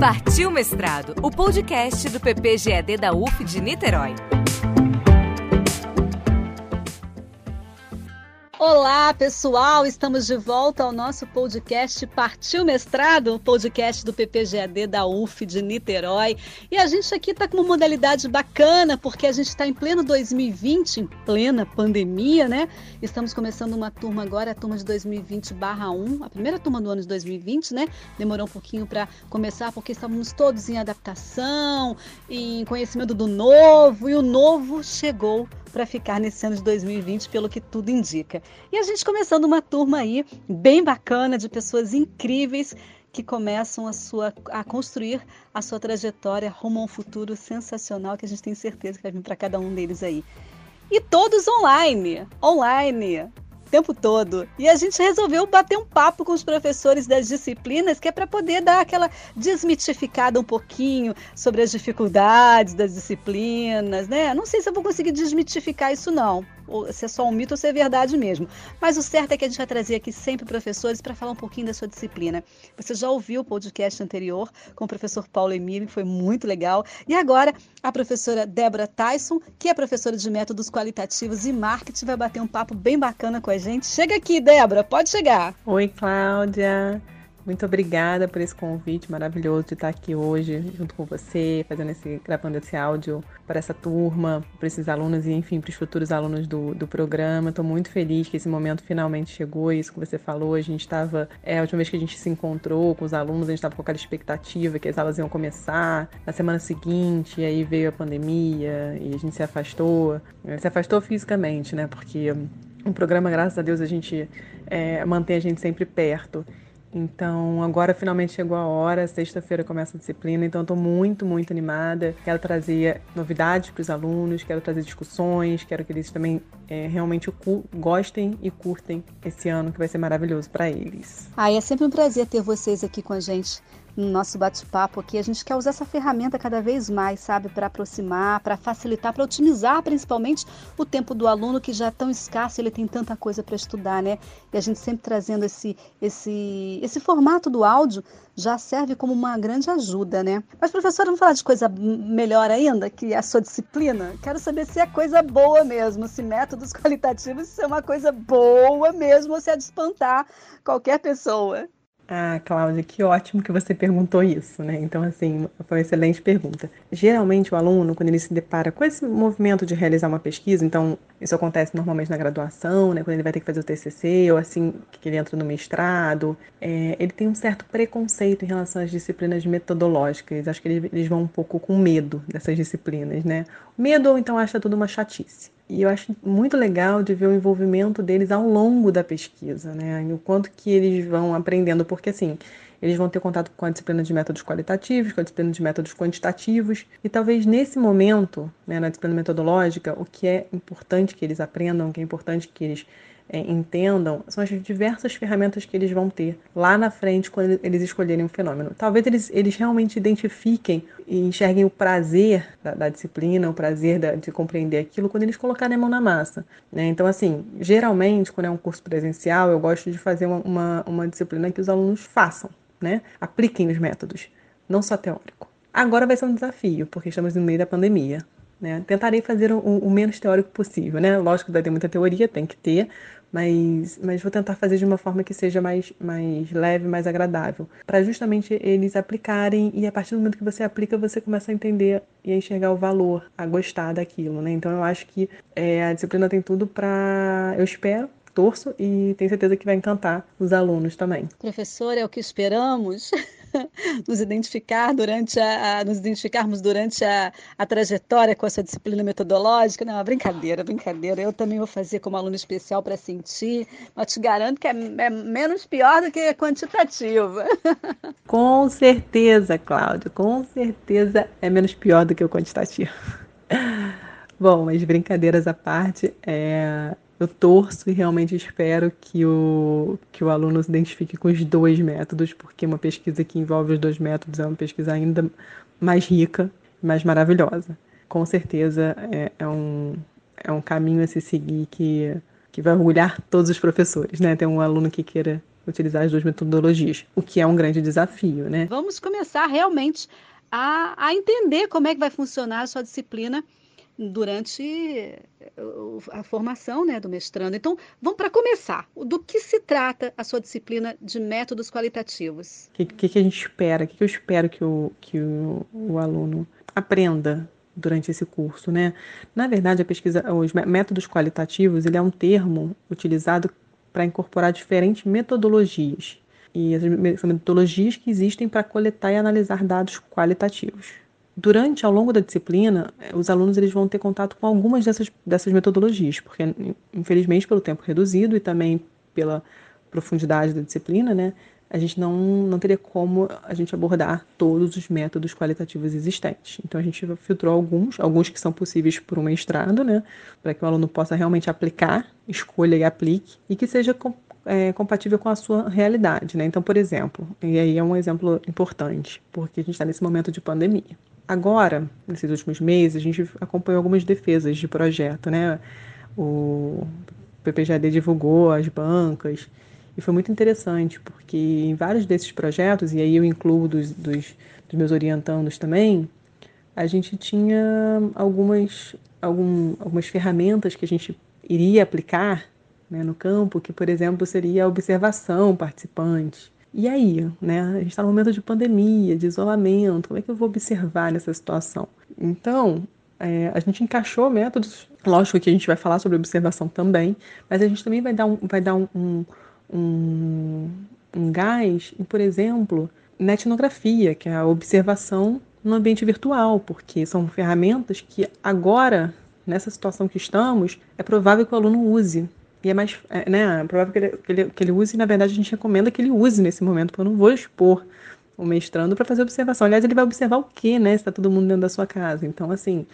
Partiu Mestrado, o podcast do PPGED da UF de Niterói. Olá, pessoal! Estamos de volta ao nosso podcast Partiu Mestrado, o podcast do PPGAD da UF de Niterói. E a gente aqui está com uma modalidade bacana, porque a gente está em pleno 2020, em plena pandemia, né? Estamos começando uma turma agora, a turma de 2020/1, a primeira turma do ano de 2020, né? Demorou um pouquinho para começar, porque estávamos todos em adaptação, em conhecimento do novo, e o novo chegou para ficar nesse ano de 2020, pelo que tudo indica. E a gente começando uma turma aí bem bacana de pessoas incríveis que começam a, sua, a construir a sua trajetória rumo a um futuro sensacional que a gente tem certeza que vai vir para cada um deles aí. E todos online, online tempo todo. E a gente resolveu bater um papo com os professores das disciplinas, que é para poder dar aquela desmitificada um pouquinho sobre as dificuldades das disciplinas, né? Não sei se eu vou conseguir desmitificar isso não, se é só um mito ou se é verdade mesmo. Mas o certo é que a gente vai trazer aqui sempre professores para falar um pouquinho da sua disciplina. Você já ouviu o podcast anterior com o professor Paulo Emílio, foi muito legal. E agora a professora Débora Tyson, que é professora de métodos qualitativos e marketing, vai bater um papo bem bacana com a gente. Chega aqui, Débora, pode chegar. Oi, Cláudia. Muito obrigada por esse convite maravilhoso de estar aqui hoje junto com você, fazendo esse, gravando esse áudio para essa turma, para esses alunos e, enfim, para os futuros alunos do, do programa. Estou muito feliz que esse momento finalmente chegou. Isso que você falou, a gente estava, é a última vez que a gente se encontrou com os alunos, a gente estava com aquela expectativa que as aulas iam começar na semana seguinte, e aí veio a pandemia e a gente se afastou. Se afastou fisicamente, né? Porque o programa, graças a Deus, a gente é, mantém a gente sempre perto. Então, agora finalmente chegou a hora, sexta-feira começa a disciplina, então estou muito, muito animada. Quero trazer novidades para os alunos, quero trazer discussões, quero que eles também é, realmente gostem e curtem esse ano que vai ser maravilhoso para eles. Ah, é sempre um prazer ter vocês aqui com a gente no nosso bate-papo aqui. A gente quer usar essa ferramenta cada vez mais, sabe, para aproximar, para facilitar, para otimizar principalmente o tempo do aluno que já é tão escasso, ele tem tanta coisa para estudar, né? E a gente sempre trazendo esse, esse, esse formato do áudio já serve como uma grande ajuda, né? Mas, professora, vamos falar de coisa melhor ainda, que é a sua disciplina? Quero saber se é coisa boa mesmo, se métodos qualitativos se é uma coisa boa mesmo, ou se é de espantar qualquer pessoa. Ah, Cláudia, que ótimo que você perguntou isso, né? Então, assim, foi uma excelente pergunta. Geralmente, o aluno, quando ele se depara com esse movimento de realizar uma pesquisa, então, isso acontece normalmente na graduação, né? Quando ele vai ter que fazer o TCC, ou assim que ele entra no mestrado, é, ele tem um certo preconceito em relação às disciplinas metodológicas. Acho que eles vão um pouco com medo dessas disciplinas, né? Medo ou então acha tudo uma chatice. E eu acho muito legal de ver o envolvimento deles ao longo da pesquisa, né? E o quanto que eles vão aprendendo, porque assim, eles vão ter contato com a disciplina de métodos qualitativos, com a disciplina de métodos quantitativos, e talvez nesse momento, né, na disciplina metodológica, o que é importante que eles aprendam, o que é importante que eles é, entendam são as diversas ferramentas que eles vão ter lá na frente quando eles escolherem um fenômeno. Talvez eles, eles realmente identifiquem e enxerguem o prazer da, da disciplina, o prazer da, de compreender aquilo quando eles colocarem a mão na massa. Né? Então, assim, geralmente, quando é um curso presencial, eu gosto de fazer uma, uma, uma disciplina que os alunos façam, né? apliquem os métodos, não só teórico. Agora vai ser um desafio, porque estamos no meio da pandemia. Né? Tentarei fazer o, o, menos teórico possível, né? Lógico que vai ter muita teoria, tem que ter, mas, mas vou tentar fazer de uma forma que seja mais, mais leve, mais agradável, para justamente eles aplicarem e a partir do momento que você aplica, você começa a entender e a enxergar o valor, a gostar daquilo, né? Então eu acho que é, a disciplina tem tudo para, eu espero, torço e tenho certeza que vai encantar os alunos também. Professor, é o que esperamos. nos identificar durante a, a, nos identificarmos durante a, a trajetória com a sua disciplina metodológica. Não, brincadeira, brincadeira. Eu também vou fazer como aluno especial para sentir, mas te garanto que é, é menos pior do que quantitativa. Com certeza, Cláudio, com certeza é menos pior do que o quantitativo. Bom, mas brincadeiras à parte, é, eu torço e realmente espero que o, que o aluno se identifique com os dois métodos, porque uma pesquisa que envolve os dois métodos é uma pesquisa ainda mais rica, mais maravilhosa. Com certeza é, é um, é um caminho a se seguir que, que vai orgulhar todos os professores, né? Ter um aluno que queira utilizar as duas metodologias, o que é um grande desafio, né? Vamos começar realmente a, a entender como é que vai funcionar a sua disciplina durante eh, a formação né, do mestrando. Então, vamos para começar. Do que se trata a sua disciplina de métodos qualitativos? O que, que, que, a gente espera? O que, que eu espero que, o, que o, o aluno aprenda durante esse curso, né? Na verdade, a pesquisa, os métodos qualitativos, ele é um termo utilizado para incorporar diferentes metodologias. E essas metodologias que existem para coletar e analisar dados qualitativos. Durante, ao longo da disciplina, eh, os alunos eles vão ter contato com algumas dessas, dessas metodologias, porque, infelizmente, pelo tempo reduzido e também pela profundidade da disciplina, né, a gente não, não teria como a gente abordar todos os métodos qualitativos existentes. Então a gente filtrou alguns, alguns que são possíveis por um mestrado, né, para que o aluno possa realmente aplicar, escolha e aplique, e que seja com, é, compatível com a sua realidade, né? Então, por exemplo, e aí é um exemplo importante, porque a gente está nesse momento de pandemia. Agora, nesses últimos meses, a gente acompanhou algumas defesas de projeto, né? O PPGAD divulgou as bancas, e foi muito interessante, porque em vários desses projetos, e aí eu incluo dos, dos, dos meus orientandos também, a gente tinha algumas, algum, algumas ferramentas que a gente iria aplicar né, no campo, que, por exemplo, seria a observação participante. E aí, né? A gente está no momento de pandemia, de isolamento, como é que eu vou observar nessa situação? Então, é, a gente encaixou métodos, lógico que a gente vai falar sobre observação também, mas a gente também vai dar um, vai dar um, um um, um gás em, por exemplo, na etnografia, que é a observação no ambiente virtual, porque são ferramentas que agora, nessa situação que estamos, é provável que o aluno use. E é mais, é, né, é provável que ele, que ele, que ele use, e na verdade a gente recomenda que ele use nesse momento, porque eu não vou expor o mestrando para fazer observação. Aliás, ele vai observar o quê, né, se está todo mundo dentro da sua casa. Então, assim,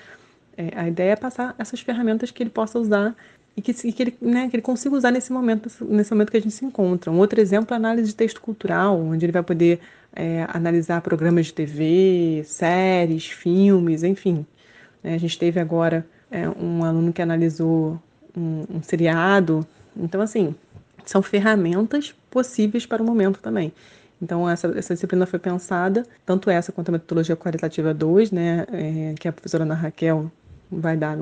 é, a ideia é passar essas ferramentas que ele possa usar e que, que, ele, né, que ele consiga usar nesse momento, nesse momento que a gente se encontra. Um outro exemplo é a análise de texto cultural, onde ele vai poder é, analisar programas de TV, séries, filmes, enfim. É, a gente teve agora é, um aluno que analisou um, um seriado. Então, assim, são ferramentas possíveis para o momento também. Então, essa, essa disciplina foi pensada, tanto essa quanto a metodologia qualitativa 2, né, é, que a professora Ana Raquel vai dar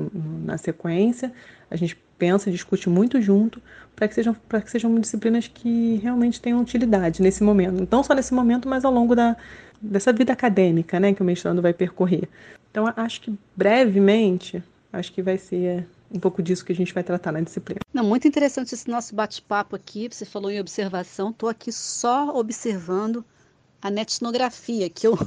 na sequência. A gente pensa, discute muito junto para que sejam que sejam disciplinas que realmente tenham utilidade nesse momento, não só nesse momento, mas ao longo da dessa vida acadêmica, né, que o mestrando vai percorrer. Então, acho que brevemente, acho que vai ser um pouco disso que a gente vai tratar na disciplina. Não, muito interessante esse nosso bate-papo aqui. Você falou em observação, estou aqui só observando a netnografia, que eu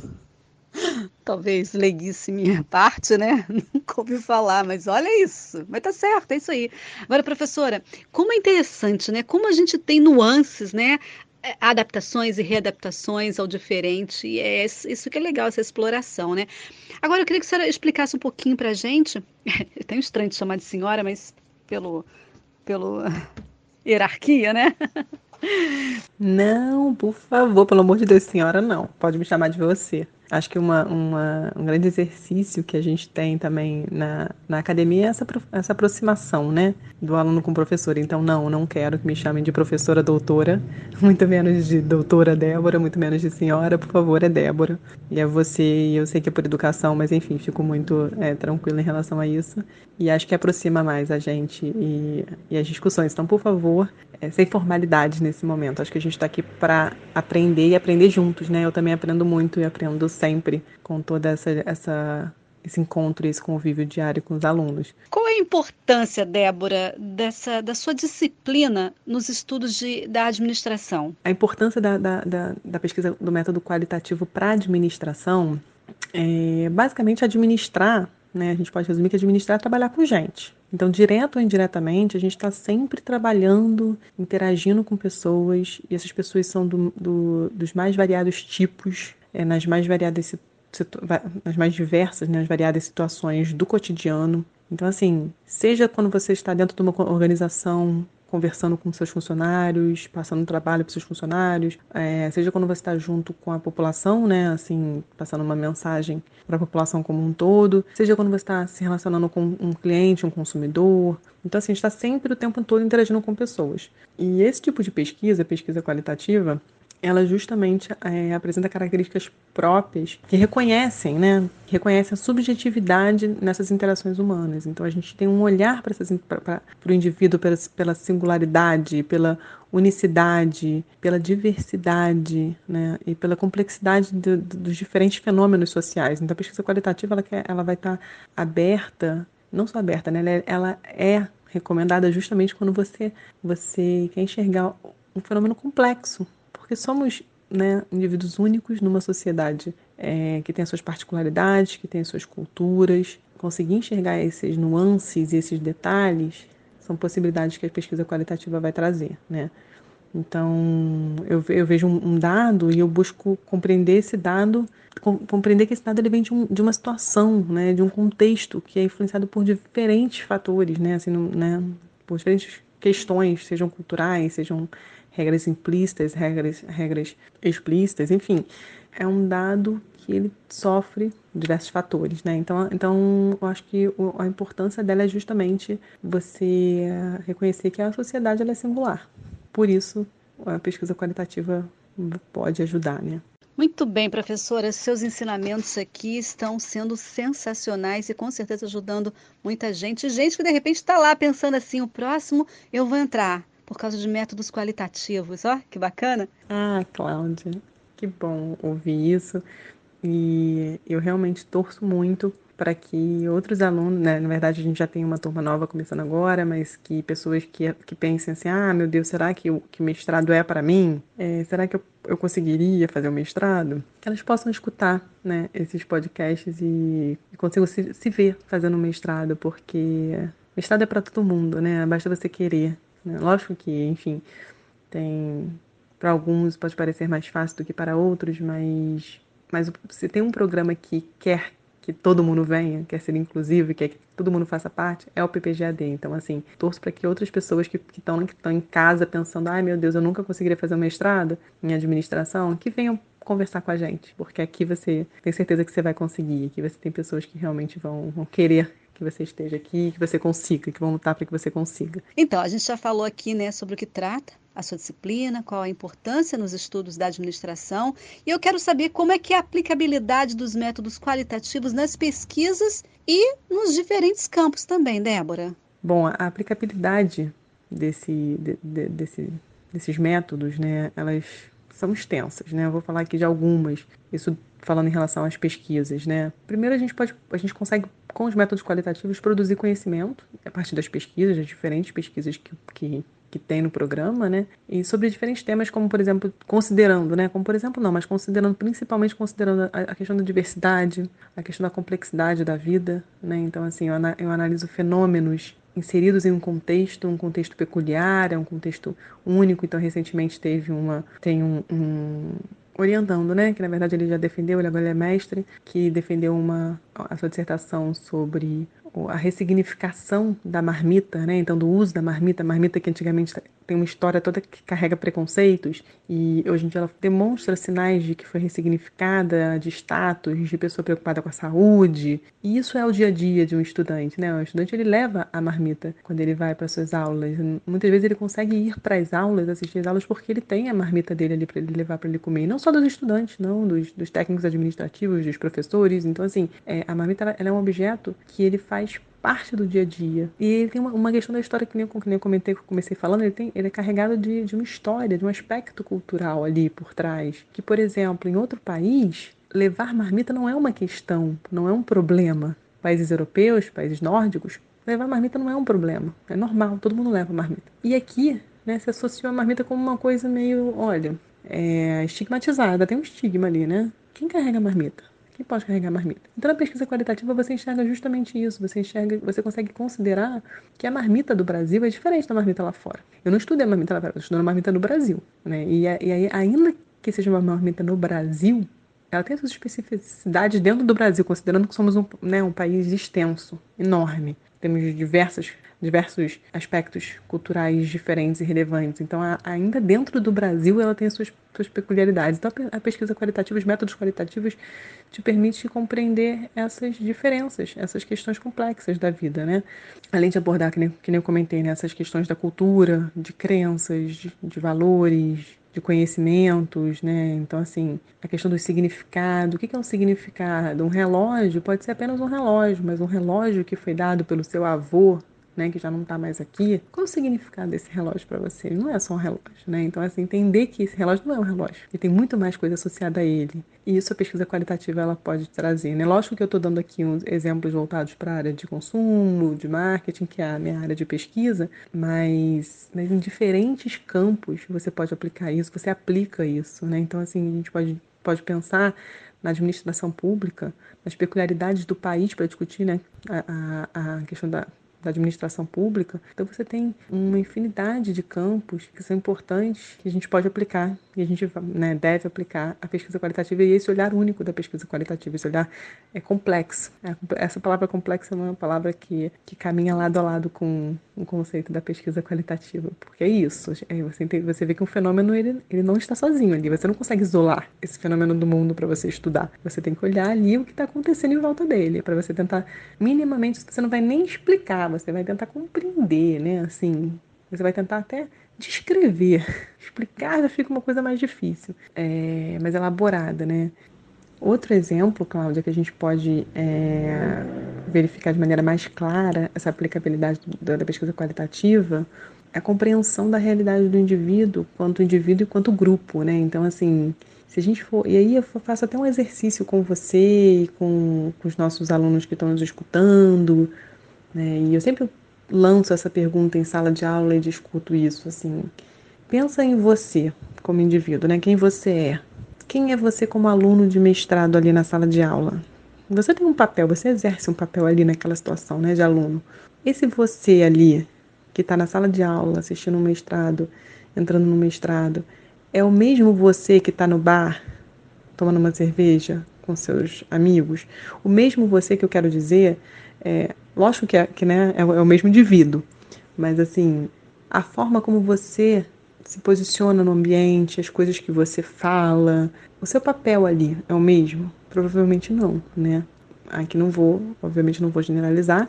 talvez leguice minha parte, né? Nunca ouvi falar, mas olha isso. Mas tá certo, é isso aí. Agora, professora, como é interessante, né? Como a gente tem nuances, né? É, adaptações e readaptações ao diferente, e é isso que é legal, essa exploração, né? Agora, eu queria que a senhora explicasse um pouquinho pra gente, é tão estranho de chamar de senhora, mas pelo, pelo hierarquia, né? Não, por favor, pelo amor de Deus, senhora, não. Pode me chamar de você. Acho que uma, uma, um grande exercício que a gente tem também na, na academia é essa, essa aproximação, né? Do aluno com o professor. Então, não, não quero que me chamem de professora doutora, muito menos de doutora Débora, muito menos de senhora, por favor, é Débora. E é você, eu sei que é por educação, mas enfim, fico muito é, tranquila em relação a isso. E acho que aproxima mais a gente e, e as discussões. Então, por favor, é, sem formalidades nesse momento. Acho que a gente está aqui para aprender e aprender juntos, né? Eu também aprendo muito e aprendo sempre com toda essa, essa esse encontro e esse convívio diário com os alunos. Qual é a importância, Débora, dessa, da sua disciplina nos estudos de, da administração? A importância da, da, da, da pesquisa do método qualitativo para a administração é basicamente administrar, né? A gente pode resumir que administrar é trabalhar com gente. Então, direto ou indiretamente, a gente está sempre trabalhando, interagindo com pessoas, e essas pessoas são do, do, dos mais variados tipos, é, nas mais variadas nas mais diversas, né, nas variadas situações do cotidiano. Então, assim, seja quando você está dentro de uma organização conversando com seus funcionários, passando trabalho para seus funcionários, é, seja quando você está junto com a população, né, assim, passando uma mensagem para a população como um todo, seja quando você está se relacionando com um cliente, um consumidor. Então, assim, está sempre o tempo todo interagindo com pessoas. E esse tipo de pesquisa, pesquisa qualitativa, ela justamente é, apresenta características próprias que reconhecem, né, que reconhecem a subjetividade nessas interações humanas. Então a gente tem um olhar para o indivíduo pela, pela singularidade, pela unicidade, pela diversidade, né, e pela complexidade de, de, dos diferentes fenômenos sociais. Então a pesquisa qualitativa ela, quer, ela vai estar aberta, não só aberta, né, ela é, ela é recomendada justamente quando você você quer enxergar um fenômeno complexo, porque somos né, indivíduos únicos numa sociedade é, que tem as suas particularidades, que tem as suas culturas. Conseguir enxergar esses nuances e esses detalhes são possibilidades que a pesquisa qualitativa vai trazer, né? Então, eu, eu vejo um, dado e eu busco compreender esse dado, com, compreender que esse dado ele vem de, um, de, uma situação, né, de um contexto que é influenciado por diferentes fatores, né, assim, né, por diferentes questões, sejam culturais, sejam regras implícitas, regras, regras explícitas, enfim, é um dado que ele sofre diversos fatores, né? Então, então eu acho que a importância dela é justamente você reconhecer que a sociedade é singular. Por isso, a pesquisa qualitativa pode ajudar, né? Muito bem, professora. Seus ensinamentos aqui estão sendo sensacionais e com certeza ajudando muita gente. Gente que de repente está lá pensando assim: o próximo eu vou entrar por causa de métodos qualitativos. Ó, que bacana. Ah, Cláudia, que bom ouvir isso. E eu realmente torço muito para que outros alunos, né, na verdade a gente já tem uma turma nova começando agora, mas que pessoas que, que pensem assim, ah, meu Deus, será que o que mestrado é para mim? É, será que eu, eu conseguiria fazer o mestrado? Que elas possam escutar, né, esses podcasts e, e consigam se, se ver fazendo mestrado, porque mestrado é para todo mundo, né? Basta você querer. Né? Lógico que, enfim, tem para alguns pode parecer mais fácil do que para outros, mas mas se tem um programa que quer que todo mundo venha, quer ser inclusivo, quer que todo mundo faça parte, é o PPGAD. Então, assim, torço para que outras pessoas que estão que em casa pensando, ai meu Deus, eu nunca conseguiria fazer um mestrado em administração, que venham conversar com a gente, porque aqui você tem certeza que você vai conseguir, aqui você tem pessoas que realmente vão, vão querer que você esteja aqui, que você consiga, que vão lutar para que você consiga. Então, a gente já falou aqui, né, sobre o que trata a sua disciplina, qual a importância nos estudos da administração, e eu quero saber como é que é a aplicabilidade dos métodos qualitativos nas pesquisas e nos diferentes campos também, Débora. Bom, a aplicabilidade desse, de, de, desse, desses métodos, né, elas são extensas, né? Eu vou falar aqui de algumas. Isso falando em relação às pesquisas, né? Primeiro a gente pode, a gente consegue com os métodos qualitativos produzir conhecimento a partir das pesquisas, das diferentes pesquisas que, que que tem no programa, né? E sobre diferentes temas, como por exemplo, considerando, né? Como por exemplo, não, mas considerando, principalmente considerando a, a questão da diversidade, a questão da complexidade da vida, né? Então, assim, eu, eu analiso fenômenos inseridos em um contexto, um contexto peculiar, é um contexto único. Então, recentemente teve uma, tem um, um orientando, né, que na verdade ele já defendeu, ele agora é mestre, que defendeu uma a sua dissertação sobre a ressignificação da marmita, né? Então do uso da marmita, a marmita que antigamente tem uma história toda que carrega preconceitos e hoje em dia ela demonstra sinais de que foi ressignificada, de status, de pessoa preocupada com a saúde. E isso é o dia a dia de um estudante, né? O estudante ele leva a marmita quando ele vai para suas aulas. Muitas vezes ele consegue ir para as aulas, assistir as aulas porque ele tem a marmita dele ali para ele levar para ele comer. E não só dos estudantes, não, dos, dos técnicos administrativos, dos professores. Então assim, é, a marmita ela, ela é um objeto que ele faz parte do dia a dia. E ele tem uma, uma questão da história que nem, que nem eu comentei, que eu comecei falando, ele, tem, ele é carregado de, de uma história, de um aspecto cultural ali por trás. Que, por exemplo, em outro país, levar marmita não é uma questão, não é um problema. Países europeus, países nórdicos, levar marmita não é um problema. É normal, todo mundo leva marmita. E aqui, né, se associou a marmita como uma coisa meio, olha, é, estigmatizada, tem um estigma ali, né? Quem carrega marmita? Quem pode carregar marmita? Então, na pesquisa qualitativa, você enxerga justamente isso. Você enxerga, você consegue considerar que a marmita do Brasil é diferente da marmita lá fora. Eu não estudei a marmita lá fora, eu estou a marmita no Brasil. Né? E, e aí, ainda que seja uma marmita no Brasil, ela tem suas especificidades dentro do Brasil, considerando que somos um, né, um país extenso, enorme. Temos diversas, diversos aspectos culturais diferentes e relevantes. Então, a, ainda dentro do Brasil, ela tem as suas, suas peculiaridades. Então, a pesquisa qualitativa, os métodos qualitativos, te permite compreender essas diferenças, essas questões complexas da vida, né? Além de abordar, que nem, que nem eu comentei, né, essas questões da cultura, de crenças, de, de valores, de conhecimentos, né? Então, assim, a questão do significado. O que é um significado? Um relógio pode ser apenas um relógio, mas um relógio que foi dado pelo seu avô né, que já não está mais aqui, qual o significado desse relógio para você? Ele não é só um relógio, né? Então, assim, entender que esse relógio não é um relógio, e tem muito mais coisa associada a ele. E isso a pesquisa qualitativa ela pode trazer, né? Lógico que eu estou dando aqui uns exemplos voltados para a área de consumo, de marketing, que é a minha área de pesquisa, mas, mas em diferentes campos você pode aplicar isso, você aplica isso, né? Então, assim, a gente pode, pode pensar na administração pública, nas peculiaridades do país para discutir né, a, a, a questão da da administração pública. Então você tem uma infinidade de campos que são importantes que a gente pode aplicar e a gente né, deve aplicar a pesquisa qualitativa e esse olhar único da pesquisa qualitativa, esse olhar é complexo. É, essa palavra complexa é uma palavra que, que caminha lado a lado com o conceito da pesquisa qualitativa, porque é isso. É, você, tem, você vê que um fenômeno ele, ele não está sozinho ali, você não consegue isolar esse fenômeno do mundo para você estudar. Você tem que olhar ali o que está acontecendo em volta dele, para você tentar minimamente, você não vai nem explicar, você vai tentar compreender, né? Assim, você vai tentar até descrever. Explicar já fica uma coisa mais difícil, é, mais elaborada, né? Outro exemplo, Cláudia, que a gente pode é, verificar de maneira mais clara essa aplicabilidade da, da pesquisa qualitativa é a compreensão da realidade do indivíduo quanto indivíduo e quanto grupo, né? Então, assim, se a gente for. E aí eu faço até um exercício com você e com, com os nossos alunos que estão nos escutando, né? E eu sempre lanço essa pergunta em sala de aula e discuto isso, assim. Pensa em você como indivíduo, né? Quem você é? Quem é você como aluno de mestrado ali na sala de aula? Você tem um papel, você exerce um papel ali naquela situação, né, de aluno. Esse você ali, que está na sala de aula, assistindo um mestrado, entrando no mestrado, é o mesmo você que está no bar, tomando uma cerveja com seus amigos? O mesmo você que eu quero dizer é, lógico que, é, que né, é, é o mesmo indivíduo, mas assim, a forma como você se posiciona no ambiente, as coisas que você fala, o seu papel ali é o mesmo? Provavelmente não, né? Aqui não vou, obviamente não vou generalizar,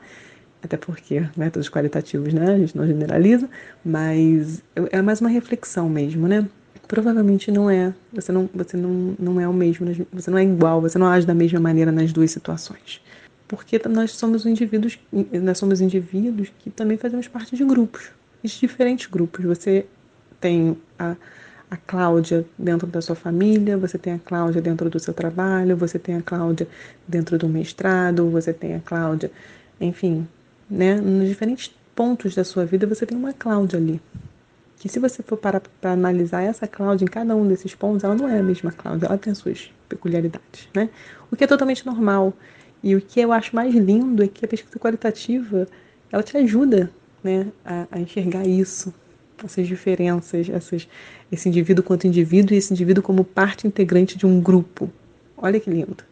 até porque métodos qualitativos, né, a gente não generaliza, mas é mais uma reflexão mesmo, né? Provavelmente não é, você não, você não, não é o mesmo, você não é igual, você não age da mesma maneira nas duas situações porque nós somos indivíduos, nós somos indivíduos que também fazemos parte de grupos, de diferentes grupos. Você tem a, a Cláudia dentro da sua família, você tem a Cláudia dentro do seu trabalho, você tem a Cláudia dentro do mestrado, você tem a Cláudia, enfim, né? Nos diferentes pontos da sua vida você tem uma Cláudia ali. Que se você for parar para analisar essa Cláudia em cada um desses pontos, ela não é a mesma Cláudia, ela tem as suas peculiaridades, né? O que é totalmente normal. E o que eu acho mais lindo é que a pesquisa qualitativa ela te ajuda né, a, a enxergar isso, essas diferenças, essas, esse indivíduo quanto indivíduo e esse indivíduo como parte integrante de um grupo. Olha que lindo.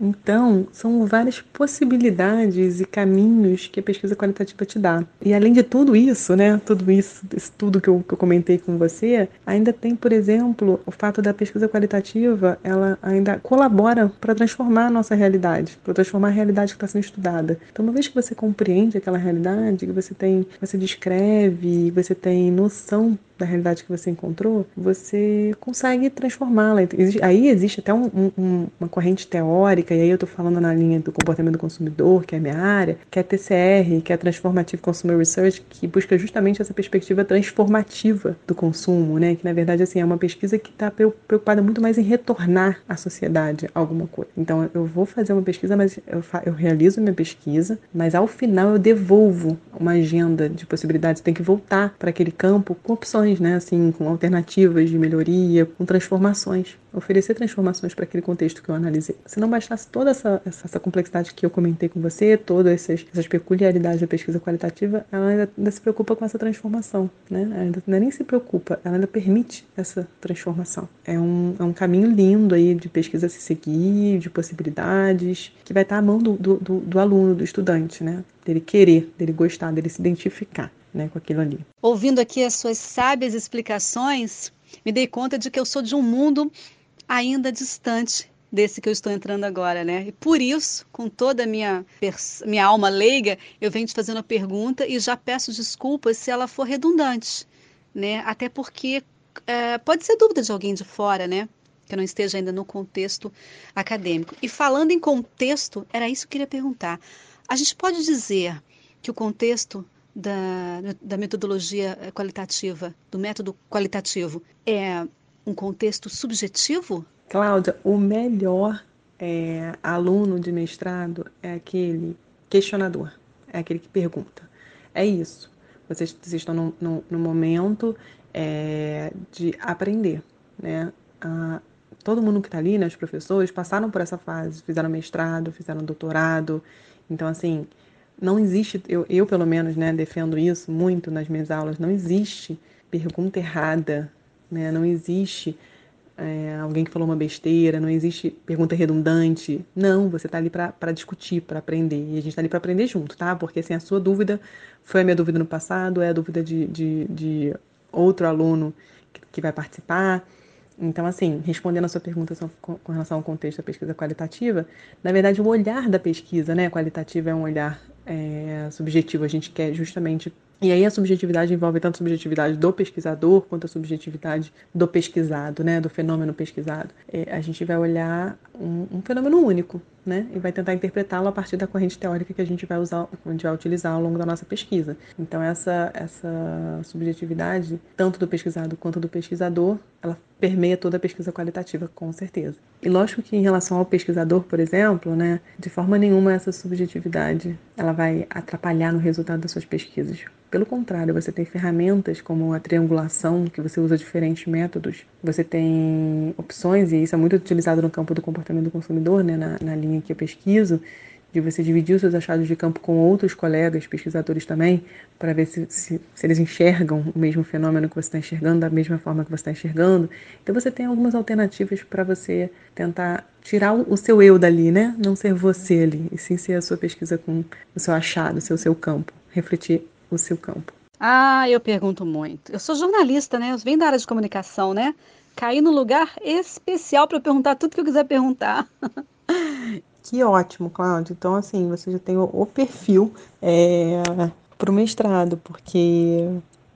Então, são várias possibilidades e caminhos que a pesquisa qualitativa te dá. E além de tudo isso, né, tudo isso, tudo que eu, que eu comentei com você, ainda tem, por exemplo, o fato da pesquisa qualitativa, ela ainda colabora para transformar a nossa realidade, para transformar a realidade que está sendo estudada. Então, uma vez que você compreende aquela realidade, que você tem, você descreve, você tem noção da realidade que você encontrou, você consegue transformá-la. Aí existe até um, um, uma corrente teórica, e aí eu estou falando na linha do comportamento do consumidor, que é a minha área, que é a TCR, que é a Transformative Consumer Research, que busca justamente essa perspectiva transformativa do consumo, né? Que na verdade assim é uma pesquisa que está preocupada muito mais em retornar à sociedade alguma coisa. Então eu vou fazer uma pesquisa, mas eu, eu realizo minha pesquisa, mas ao final eu devolvo uma agenda de possibilidades. Tem que voltar para aquele campo com opções né, assim, com alternativas de melhoria, com transformações, oferecer transformações para aquele contexto que eu analisei. Se não bastasse toda essa, essa, complexidade que eu comentei com você, todas essas, essas peculiaridades da pesquisa qualitativa, ela ainda, ainda, se preocupa com essa transformação, né? Ela ainda, ainda nem se preocupa, ela ainda permite essa transformação. É um, é um caminho lindo aí de pesquisa a se seguir, de possibilidades, que vai estar à mão do, do, do, do aluno, do estudante, né? Dele querer, dele gostar, dele se identificar né, com aquilo ali. Ouvindo aqui as suas sábias explicações, me dei conta de que eu sou de um mundo ainda distante desse que eu estou entrando agora, né? E por isso, com toda a minha, minha alma leiga, eu venho te fazendo a pergunta e já peço desculpas se ela for redundante, né? Até porque é, pode ser dúvida de alguém de fora, né? Que não esteja ainda no contexto acadêmico. E falando em contexto, era isso que eu queria perguntar. A gente pode dizer que o contexto da, da metodologia qualitativa, do método qualitativo, é um contexto subjetivo? Cláudia, o melhor é, aluno de mestrado é aquele questionador, é aquele que pergunta. É isso. Vocês, vocês estão no, no, no momento é, de aprender, né? Ah, todo mundo que está ali, né, os professores, passaram por essa fase, fizeram mestrado, fizeram doutorado. Então, assim, não existe, eu, eu pelo menos né, defendo isso muito nas minhas aulas, não existe pergunta errada, né? não existe é, alguém que falou uma besteira, não existe pergunta redundante. Não, você está ali para discutir, para aprender. E a gente está ali para aprender junto, tá? Porque assim, a sua dúvida foi a minha dúvida no passado, é a dúvida de, de, de outro aluno que, que vai participar. Então, assim, respondendo a sua pergunta com relação ao contexto da pesquisa qualitativa, na verdade, o olhar da pesquisa né, qualitativa é um olhar é, subjetivo. A gente quer justamente. E aí a subjetividade envolve tanto a subjetividade do pesquisador quanto a subjetividade do pesquisado, né, do fenômeno pesquisado. É, a gente vai olhar um, um fenômeno único, né? E vai tentar interpretá-lo a partir da corrente teórica que a gente vai usar, a gente vai utilizar ao longo da nossa pesquisa. Então essa essa subjetividade, tanto do pesquisado quanto do pesquisador, ela permeia toda a pesquisa qualitativa, com certeza. E lógico que em relação ao pesquisador, por exemplo, né, de forma nenhuma essa subjetividade ela vai atrapalhar no resultado das suas pesquisas. Pelo contrário, você tem ferramentas como a triangulação, que você usa diferentes métodos. Você tem opções, e isso é muito utilizado no campo do comportamento do consumidor, né, na, na linha que eu pesquiso, de você dividir os seus achados de campo com outros colegas, pesquisadores também, para ver se, se, se, eles enxergam o mesmo fenômeno que você está enxergando, da mesma forma que você está enxergando. Então você tem algumas alternativas para você tentar tirar o seu eu dali, né? Não ser você ali, e sim ser a sua pesquisa com o seu achado, o seu, seu campo, refletir o seu campo. Ah, eu pergunto muito. Eu sou jornalista, né? Eu venho da área de comunicação, né? Caí no lugar especial para perguntar tudo que eu quiser perguntar. Que ótimo, Cláudio. Então, assim, você já tem o, o perfil é, para o mestrado, porque,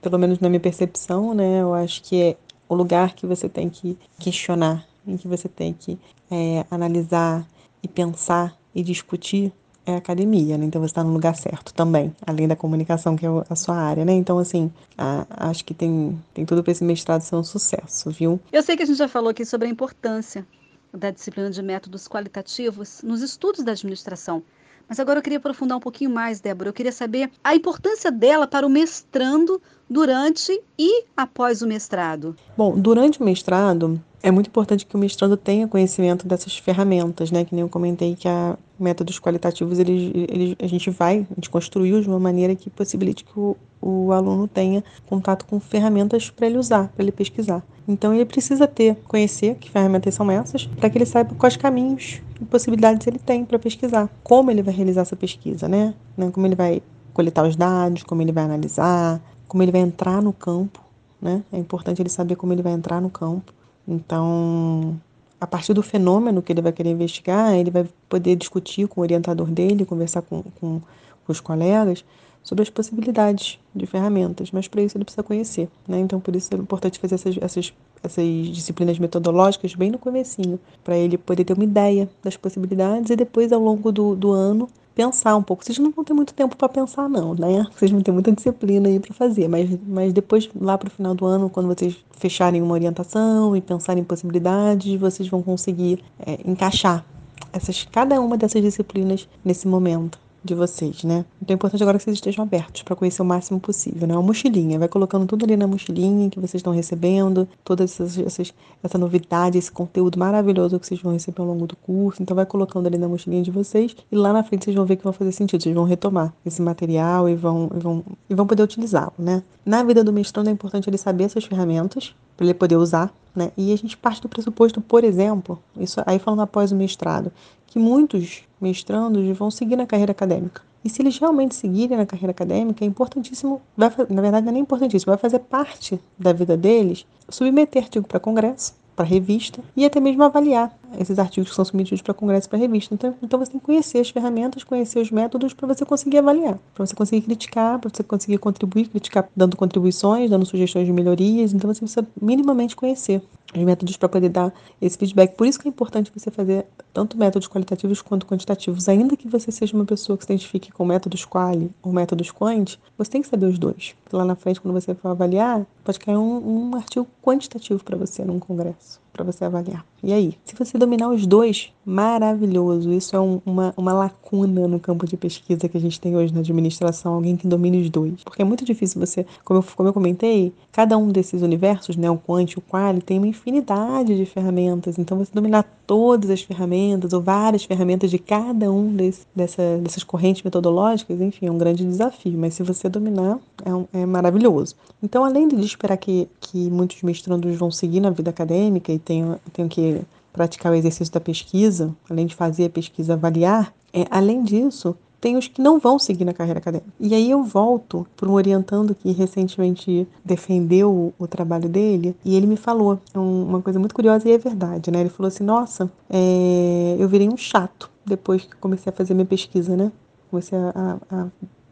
pelo menos na minha percepção, né, eu acho que é o lugar que você tem que questionar, em que você tem que é, analisar e pensar e discutir é academia, né? Então você está no lugar certo também, além da comunicação, que é a sua área, né? Então, assim, a, acho que tem, tem tudo para esse mestrado ser um sucesso, viu? Eu sei que a gente já falou aqui sobre a importância da disciplina de métodos qualitativos nos estudos da administração. Mas agora eu queria aprofundar um pouquinho mais, Débora. Eu queria saber a importância dela para o mestrando durante e após o mestrado. Bom, durante o mestrado, é muito importante que o mestrando tenha conhecimento dessas ferramentas, né? Que nem eu comentei que a métodos qualitativos a gente vai, a gente construiu de uma maneira que possibilite que o, o aluno tenha contato com ferramentas para ele usar, para ele pesquisar. Então ele precisa ter, conhecer que ferramentas são essas, para que ele saiba quais caminhos e possibilidades ele tem para pesquisar, como ele vai realizar essa pesquisa, né? né? Como ele vai coletar os dados, como ele vai analisar, como ele vai entrar no campo, né? É importante ele saber como ele vai entrar no campo. Então, a partir do fenômeno que ele vai querer investigar, ele vai poder discutir com o orientador dele, conversar com, com, com os colegas sobre as possibilidades de ferramentas, mas para isso ele precisa conhecer, né? Então por isso é importante fazer essas, essas, essas disciplinas metodológicas bem no comecinho, para ele poder ter uma ideia das possibilidades e depois ao longo do, do ano pensar um pouco. Vocês não vão ter muito tempo para pensar, não, né? Vocês vão ter muita disciplina aí para fazer, mas, mas depois, lá para o final do ano, quando vocês fecharem uma orientação e pensarem em possibilidades, vocês vão conseguir é, encaixar essas, cada uma dessas disciplinas nesse momento de vocês, né? Então é importante agora que vocês estejam abertos para conhecer o máximo possível, né? Uma mochilinha, vai colocando tudo ali na mochilinha que vocês estão recebendo, toda essas, essas, essa novidade, esse conteúdo maravilhoso que vocês vão receber ao longo do curso. Então vai colocando ali na mochilinha de vocês e lá na frente vocês vão ver que vai fazer sentido, vocês vão retomar esse material e vão, e vão, e vão poder utilizá-lo, né? Na vida do mestrando é importante ele saber essas ferramentas para ele poder usar, né? E a gente parte do pressuposto, por exemplo, isso aí falando após o mestrado, que muitos mestrandos vão seguir na carreira acadêmica. E se eles realmente seguirem na carreira acadêmica, é importantíssimo, vai, na verdade não é nem importantíssimo, vai fazer parte da vida deles submeter artigo para congresso, para revista e até mesmo avaliar esses artigos que são submetidos para congresso para revista. Então, então você tem que conhecer as ferramentas, conhecer os métodos para você conseguir avaliar, para você conseguir criticar, para você conseguir contribuir, criticar dando contribuições, dando sugestões de melhorias. Então você precisa minimamente conhecer os métodos para poder dar esse feedback. Por isso que é importante você fazer tanto métodos qualitativos quanto quantitativos. Ainda que você seja uma pessoa que se identifique com métodos quali ou métodos quant, você tem que saber os dois. Lá na frente, quando você for avaliar, pode cair um, um artigo quantitativo para você num congresso para você avaliar. E aí? Se você dominar os dois, maravilhoso. Isso é um, uma, uma lacuna no campo de pesquisa que a gente tem hoje na administração, alguém que domine os dois. Porque é muito difícil você, como eu, como eu comentei, cada um desses universos, né, o quant o quali, tem uma infinidade de ferramentas. Então, você dominar todas as ferramentas ou várias ferramentas de cada um desse, dessa, dessas correntes metodológicas, enfim, é um grande desafio. Mas se você dominar, é, um, é maravilhoso. Então, além de esperar que, que muitos mestrandos vão seguir na vida acadêmica e tenham, tenham que praticar o exercício da pesquisa, além de fazer a pesquisa avaliar, é, além disso, tem os que não vão seguir na carreira acadêmica. E aí eu volto para um orientando que recentemente defendeu o, trabalho dele e ele me falou uma coisa muito curiosa e é verdade, né? Ele falou assim: Nossa, é, eu virei um chato depois que comecei a fazer minha pesquisa, né? Comecei a, a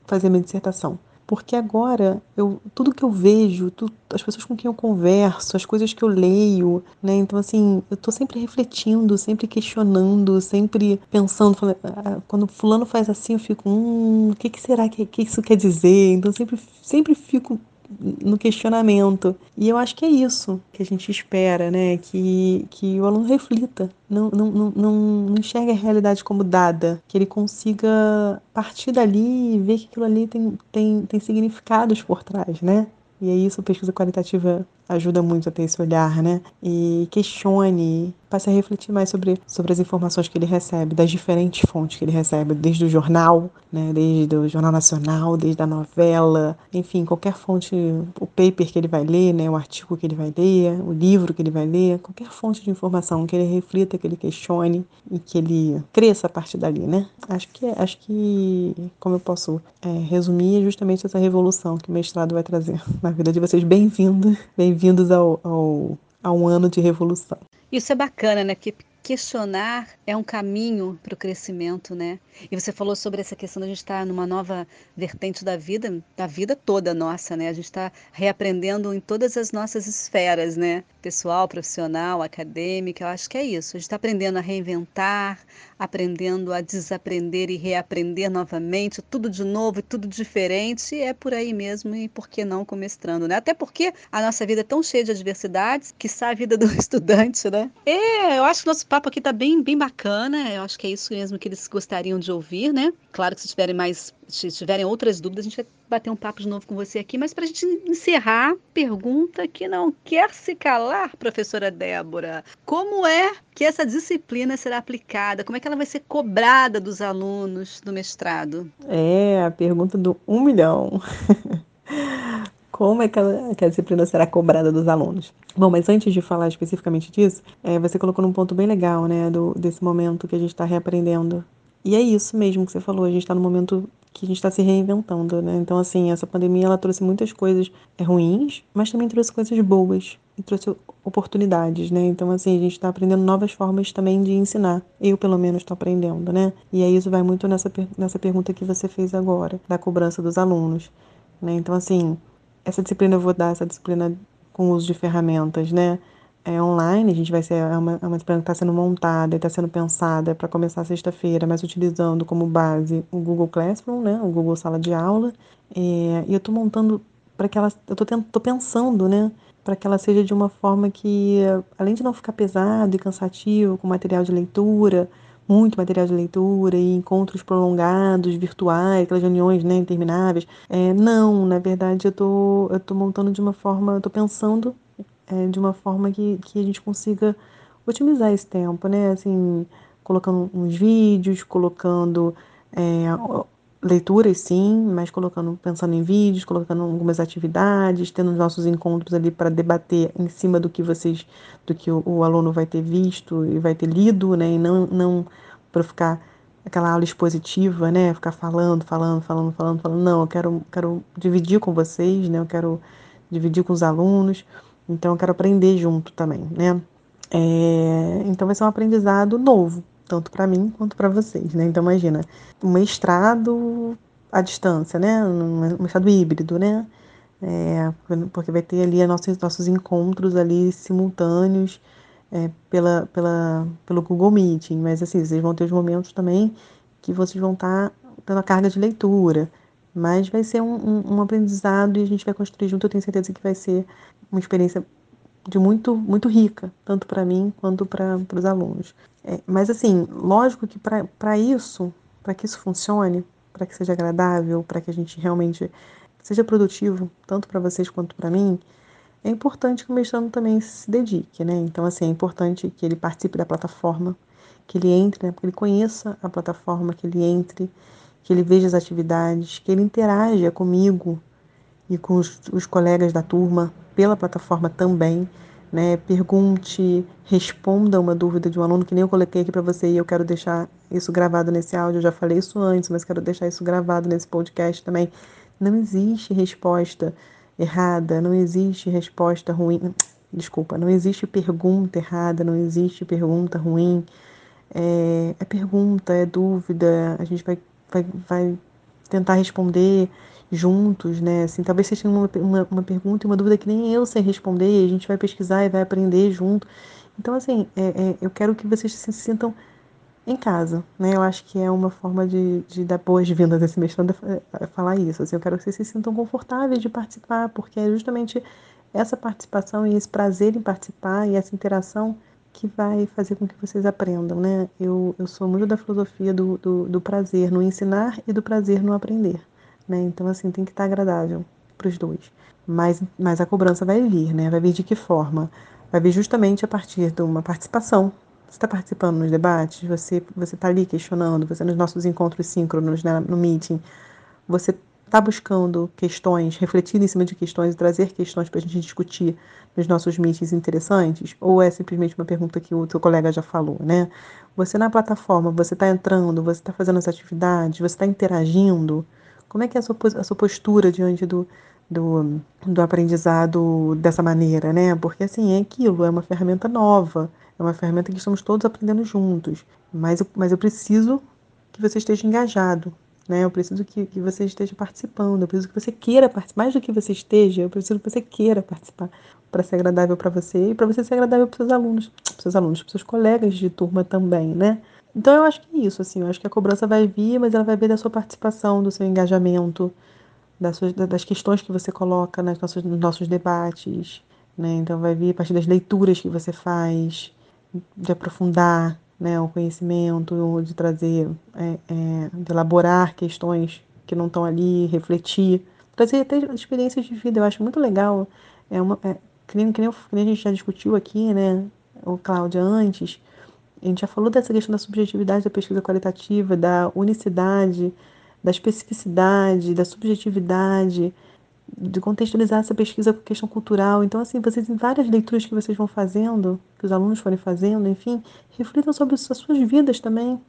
fazer minha dissertação. Porque agora, eu, tudo que eu vejo, tudo, as pessoas com quem eu converso, as coisas que eu leio, né? Então, assim, eu tô sempre refletindo, sempre questionando, sempre pensando. Falando, ah, quando fulano faz assim, eu fico, hum, o que, que será que, que isso quer dizer? Então, sempre, sempre fico no questionamento. E eu acho que é isso que a gente espera, né? Que, que o aluno reflita, não, não, não, não enxergue a realidade como dada, que ele consiga partir dali e ver que aquilo ali tem, tem, tem significados por trás, né? E é isso, a pesquisa qualitativa ajuda muito a ter esse olhar, né? E questione, passe a refletir mais sobre, sobre as informações que ele recebe, das diferentes fontes que ele recebe, desde o jornal, né, desde o Jornal Nacional, desde a novela, enfim, qualquer fonte, o paper que ele vai ler, né, o artigo que ele vai ler, o livro que ele vai ler, qualquer fonte de informação que ele reflita, que ele questione e que ele cresça a partir dali, né? Acho que, acho que como eu posso é, resumir, é justamente essa revolução que o mestrado vai trazer na vida de vocês. Bem-vindo, bem-vindos ao, ao, a um ano de revolução. Isso é bacana, né? Que questionar é um caminho para o crescimento, né? E você falou sobre essa questão de a gente estar tá numa nova vertente da vida, da vida toda nossa, né? A gente está reaprendendo em todas as nossas esferas, né? Pessoal, profissional, acadêmica, eu acho que é isso. A gente está aprendendo a reinventar, aprendendo a desaprender e reaprender novamente, tudo de novo e tudo diferente. E é por aí mesmo, e por que não começando, né? Até porque a nossa vida é tão cheia de adversidades, que a vida do estudante, né? É, eu acho que nosso papo aqui está bem, bem bacana. Eu acho que é isso mesmo que eles gostariam de ouvir, né? Claro que se tiverem mais, se tiverem outras dúvidas, a gente vai bater um papo de novo com você aqui. Mas para a gente encerrar, pergunta que não quer se calar, professora Débora. Como é que essa disciplina será aplicada? Como é que ela vai ser cobrada dos alunos do mestrado? É, a pergunta do um milhão. como é que a, que a, disciplina será cobrada dos alunos. Bom, mas antes de falar especificamente disso, é, você colocou num ponto bem legal, né, do, desse momento que a gente está reaprendendo. E é isso mesmo que você falou, a gente está no momento que a gente está se reinventando, né? Então, assim, essa pandemia ela trouxe muitas coisas é, ruins, mas também trouxe coisas boas e trouxe oportunidades, né? Então, assim, a gente está aprendendo novas formas também de ensinar. Eu, pelo menos, estou aprendendo, né? E aí isso vai muito nessa, nessa pergunta que você fez agora, da cobrança dos alunos, né? Então, assim, essa disciplina eu vou dar essa disciplina com uso de ferramentas, né? É online, a gente vai ser é uma, é uma disciplina que está sendo montada está sendo pensada para começar sexta-feira, mas utilizando como base o Google Classroom, né? O Google Sala de Aula. É, e eu estou montando para que ela, eu estou pensando, né? Para que ela seja de uma forma que, além de não ficar pesado e cansativo com material de leitura, muito material de leitura e encontros prolongados, virtuais, aquelas reuniões né, intermináveis. É, não, na verdade eu tô, eu tô montando de uma forma, eu tô pensando é, de uma forma que, que a gente consiga otimizar esse tempo, né? Assim, colocando uns vídeos, colocando é, leituras sim, mas colocando, pensando em vídeos, colocando algumas atividades, tendo os nossos encontros ali para debater em cima do que vocês, do que o, o, aluno vai ter visto e vai ter lido, né? E não, não para ficar aquela aula expositiva, né? Ficar falando, falando, falando, falando, falando. Não, eu quero, quero dividir com vocês, né? Eu quero dividir com os alunos. Então, eu quero aprender junto também, né? É, então, vai ser um aprendizado novo, tanto para mim quanto para vocês, né? Então, imagina, um mestrado à distância, né? Um mestrado híbrido, né? É, porque vai ter ali nossos, nossos encontros ali simultâneos é, pela, pela, pelo Google Meeting, mas assim, vocês vão ter os momentos também que vocês vão estar tá tendo a carga de leitura, mas vai ser um, um, um aprendizado e a gente vai construir junto, eu tenho certeza que vai ser uma experiência de muito, muito rica, tanto para mim quanto para os alunos. É, mas assim, lógico que para isso, para que isso funcione, para que seja agradável, para que a gente realmente seja produtivo, tanto para vocês quanto para mim, é importante que o mestrando também se dedique, né? Então, assim, é importante que ele participe da plataforma, que ele entre, né? que ele conheça a plataforma, que ele entre, que ele veja as atividades, que ele interaja comigo e com os, os colegas da turma pela plataforma também. Né, pergunte, responda uma dúvida de um aluno que nem eu coloquei aqui para você e eu quero deixar isso gravado nesse áudio. Eu já falei isso antes, mas quero deixar isso gravado nesse podcast também. Não existe resposta errada, não existe resposta ruim. Desculpa, não existe pergunta errada, não existe pergunta ruim. É, é pergunta, é dúvida, a gente vai, vai, vai tentar responder juntos, né? Assim, talvez vocês tenham uma, uma, uma, pergunta e uma dúvida que nem eu sei responder, a gente vai pesquisar e vai aprender junto. Então, assim, é, é, eu quero que vocês se sintam em casa, né? Eu acho que é uma forma de, de dar boas-vindas esse mestrando a falar isso. Assim, eu quero que vocês se sintam confortáveis de participar, porque é justamente essa participação e esse prazer em participar e essa interação que vai fazer com que vocês aprendam, né? Eu, eu sou muito da filosofia do, do, do prazer no ensinar e do prazer no aprender né? Então, assim, tem que estar agradável para os dois. Mas, mas a cobrança vai vir, né? Vai vir de que forma? Vai vir justamente a partir de uma participação. Você está participando nos debates, você você está ali questionando, você nos nossos encontros síncronos né, no meeting, você está buscando questões, refletindo em cima de questões trazer questões para a gente discutir nos nossos meetings interessantes? Ou é simplesmente uma pergunta que o seu colega já falou, né? Você na plataforma, você está entrando, você está fazendo as atividades, você está interagindo, como é que é a sua, a sua postura diante do, do, do aprendizado dessa maneira, né? Porque assim, é aquilo, é uma ferramenta nova, é uma ferramenta que estamos todos aprendendo juntos. Mas eu, mas eu preciso que você esteja engajado, né? Eu preciso que, que você esteja participando, eu preciso que você queira participar. Mais do que você esteja, eu preciso que você queira participar para ser agradável para você e para você ser agradável para seus alunos, para seus alunos, para seus colegas de turma também, né? Então eu acho que é isso, assim, eu acho que a cobrança vai vir, mas ela vai vir da sua participação, do seu engajamento, das, suas, das questões que você coloca nas nossas, nos nossos debates, né? Então vai vir a partir das leituras que você faz, de aprofundar né, o conhecimento, de trazer, é, é, de elaborar questões que não estão ali, refletir, trazer até experiências de vida, eu acho muito legal. É uma, é, que, nem, que, nem, que nem a gente já discutiu aqui, né, o Cláudia, antes, a gente já falou dessa questão da subjetividade da pesquisa qualitativa, da unicidade, da especificidade, da subjetividade, de contextualizar essa pesquisa com questão cultural. Então, assim, vocês, em várias leituras que vocês vão fazendo, que os alunos forem fazendo, enfim, reflitam sobre as suas vidas também.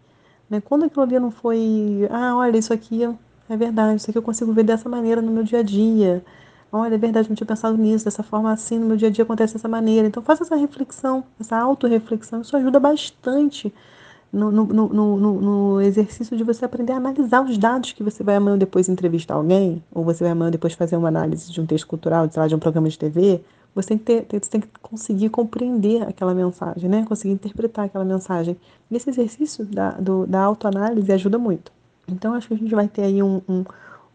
Né? Quando aquilo ali não foi, ah, olha, isso aqui é verdade, isso aqui eu consigo ver dessa maneira no meu dia a dia. Olha, é verdade, não tinha pensado nisso, dessa forma assim, no meu dia a dia acontece dessa maneira. Então faça essa reflexão, essa autorreflexão, isso ajuda bastante no, no, no, no, exercício de você aprender a analisar os dados que você vai amanhã depois entrevistar alguém, ou você vai amanhã depois fazer uma análise de um texto cultural, sei lá, de um programa de TV. Você tem que, ter, você tem que conseguir compreender aquela mensagem, né? Conseguir interpretar aquela mensagem. Esse exercício da, do, da autoanálise ajuda muito. Então, acho que a gente vai ter aí um, um,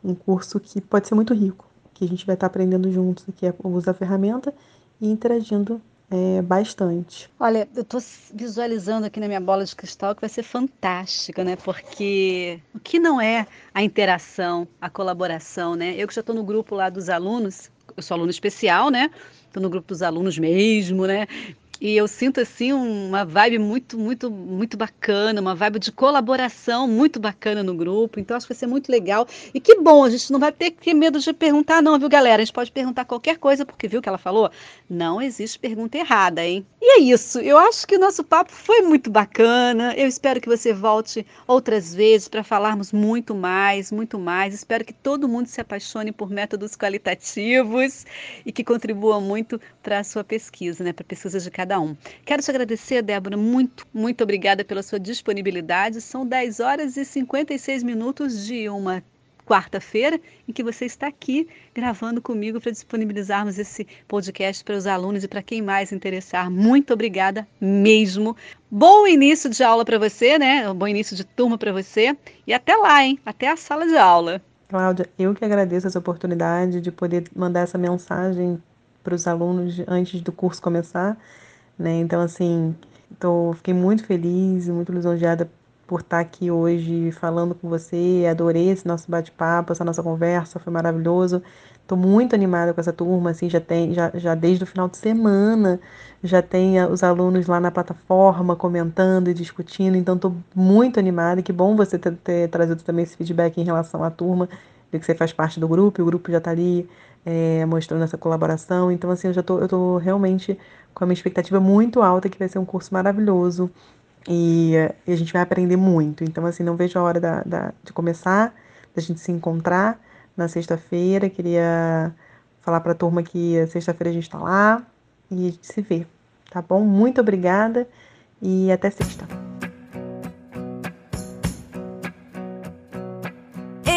um curso que pode ser muito rico que a gente vai estar aprendendo juntos, é o uso da ferramenta e interagindo é, bastante. Olha, eu estou visualizando aqui na minha bola de cristal que vai ser fantástica, né? Porque o que não é a interação, a colaboração, né? Eu que já estou no grupo lá dos alunos, eu sou aluno especial, né? Estou no grupo dos alunos mesmo, né? E eu sinto assim uma vibe muito, muito, muito bacana, uma vibe de colaboração muito bacana no grupo. Então acho que vai ser muito legal. E que bom, a gente não vai ter que medo de perguntar, não, viu, galera? A gente pode perguntar qualquer coisa, porque viu que ela falou? Não existe pergunta errada, hein? E é isso. Eu acho que o nosso papo foi muito bacana. Eu espero que você volte outras vezes para falarmos muito mais, muito mais. Espero que todo mundo se apaixone por métodos qualitativos e que contribuam muito para a sua pesquisa, né? Para a pesquisa de cada cada um. Quero te agradecer, Débora, muito, muito obrigada pela sua disponibilidade. São 10 horas e 56 minutos de uma quarta-feira em que você está aqui gravando comigo para disponibilizarmos esse podcast para os alunos e para quem mais interessar. Muito obrigada mesmo. Bom início de aula para você, né? Bom início de turma para você e até lá, hein? Até a sala de aula. Cláudia, eu que agradeço essa oportunidade de poder mandar essa mensagem para os alunos antes do curso começar né? Então, assim, tô, fiquei muito feliz, muito lisonjeada por estar aqui hoje falando com você. Adorei esse nosso bate-papo, essa nossa conversa, foi maravilhoso. Estou muito animada com essa turma, assim, já tem, já, já desde o final de semana, já tem os alunos lá na plataforma comentando e discutindo, então estou muito animada. Que bom você ter, ter, trazido também esse feedback em relação à turma, de que você faz parte do grupo, o grupo já está ali é, mostrando essa colaboração. Então, assim, eu já tô, eu tô realmente com uma expectativa muito alta que vai ser um curso maravilhoso e, e a gente vai aprender muito. Então, assim, não vejo a hora da, da de começar, da gente se encontrar na sexta-feira. Queria falar para a turma que sexta-feira a gente está lá e a gente se vê, tá bom? Muito obrigada e até sexta.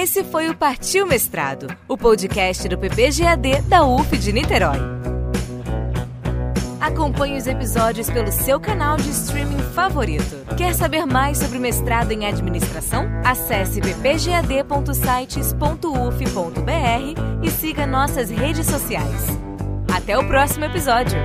Esse foi o Partiu Mestrado, o podcast do PPGAD da UF de Niterói. Acompanhe os episódios pelo seu canal de streaming favorito. Quer saber mais sobre mestrado em administração? Acesse ppgad.sites.uf.br e siga nossas redes sociais. Até o próximo episódio!